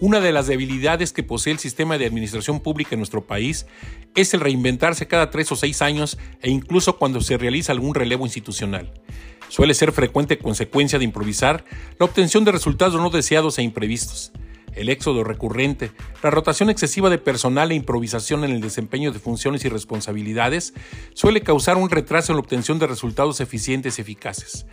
Una de las debilidades que posee el sistema de administración pública en nuestro país es el reinventarse cada tres o seis años e incluso cuando se realiza algún relevo institucional. Suele ser frecuente consecuencia de improvisar la obtención de resultados no deseados e imprevistos. El éxodo recurrente, la rotación excesiva de personal e improvisación en el desempeño de funciones y responsabilidades suele causar un retraso en la obtención de resultados eficientes y eficaces.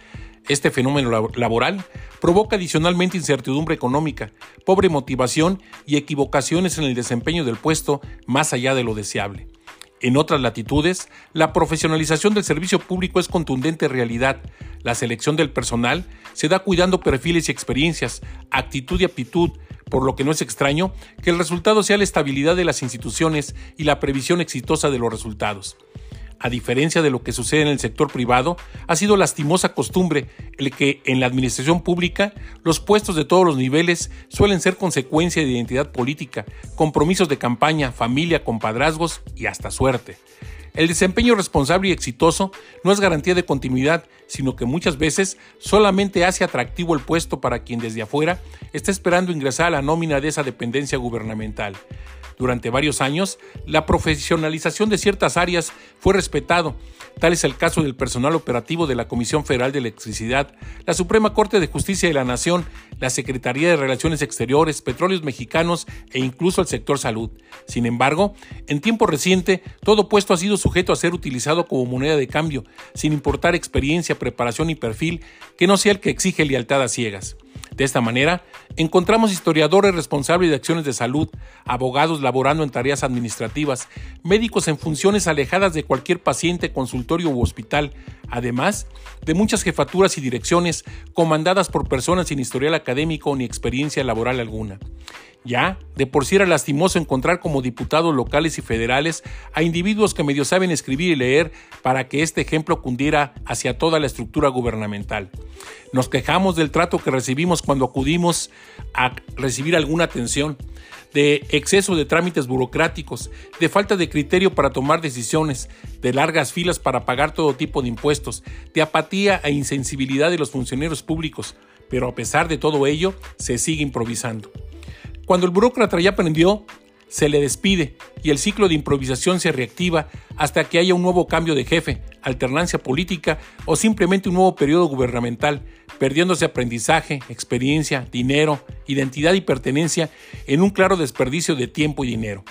Este fenómeno laboral provoca adicionalmente incertidumbre económica, pobre motivación y equivocaciones en el desempeño del puesto más allá de lo deseable. En otras latitudes, la profesionalización del servicio público es contundente realidad. La selección del personal se da cuidando perfiles y experiencias, actitud y aptitud, por lo que no es extraño que el resultado sea la estabilidad de las instituciones y la previsión exitosa de los resultados. A diferencia de lo que sucede en el sector privado, ha sido lastimosa costumbre el que en la administración pública los puestos de todos los niveles suelen ser consecuencia de identidad política, compromisos de campaña, familia, compadrazgos y hasta suerte. El desempeño responsable y exitoso no es garantía de continuidad, sino que muchas veces solamente hace atractivo el puesto para quien desde afuera está esperando ingresar a la nómina de esa dependencia gubernamental. Durante varios años, la profesionalización de ciertas áreas fue respetado. Tal es el caso del personal operativo de la Comisión Federal de Electricidad, la Suprema Corte de Justicia de la Nación, la Secretaría de Relaciones Exteriores, Petróleos Mexicanos e incluso el sector salud. Sin embargo, en tiempo reciente, todo puesto ha sido sujeto a ser utilizado como moneda de cambio, sin importar experiencia, preparación y perfil que no sea el que exige lealtad a ciegas. De esta manera, encontramos historiadores responsables de acciones de salud, abogados laborando en tareas administrativas, médicos en funciones alejadas de cualquier paciente, consultorio u hospital, además de muchas jefaturas y direcciones comandadas por personas sin historial académico ni experiencia laboral alguna. Ya, de por sí era lastimoso encontrar como diputados locales y federales a individuos que medio saben escribir y leer para que este ejemplo cundiera hacia toda la estructura gubernamental. Nos quejamos del trato que recibimos cuando acudimos a recibir alguna atención, de exceso de trámites burocráticos, de falta de criterio para tomar decisiones, de largas filas para pagar todo tipo de impuestos, de apatía e insensibilidad de los funcionarios públicos, pero a pesar de todo ello, se sigue improvisando. Cuando el burócrata ya aprendió, se le despide y el ciclo de improvisación se reactiva hasta que haya un nuevo cambio de jefe, alternancia política o simplemente un nuevo periodo gubernamental, perdiéndose aprendizaje, experiencia, dinero, identidad y pertenencia en un claro desperdicio de tiempo y dinero.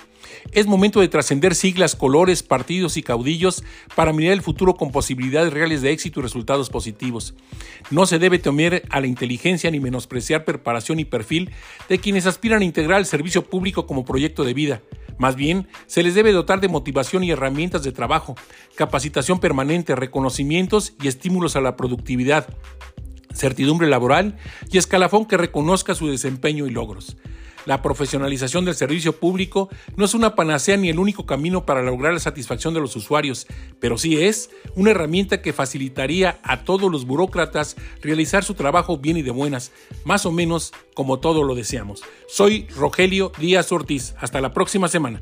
Es momento de trascender siglas, colores, partidos y caudillos para mirar el futuro con posibilidades reales de éxito y resultados positivos. No se debe temer a la inteligencia ni menospreciar preparación y perfil de quienes aspiran a integrar el servicio público como proyecto de vida. Más bien, se les debe dotar de motivación y herramientas de trabajo, capacitación permanente, reconocimientos y estímulos a la productividad certidumbre laboral y escalafón que reconozca su desempeño y logros. La profesionalización del servicio público no es una panacea ni el único camino para lograr la satisfacción de los usuarios, pero sí es una herramienta que facilitaría a todos los burócratas realizar su trabajo bien y de buenas, más o menos como todos lo deseamos. Soy Rogelio Díaz Ortiz. Hasta la próxima semana.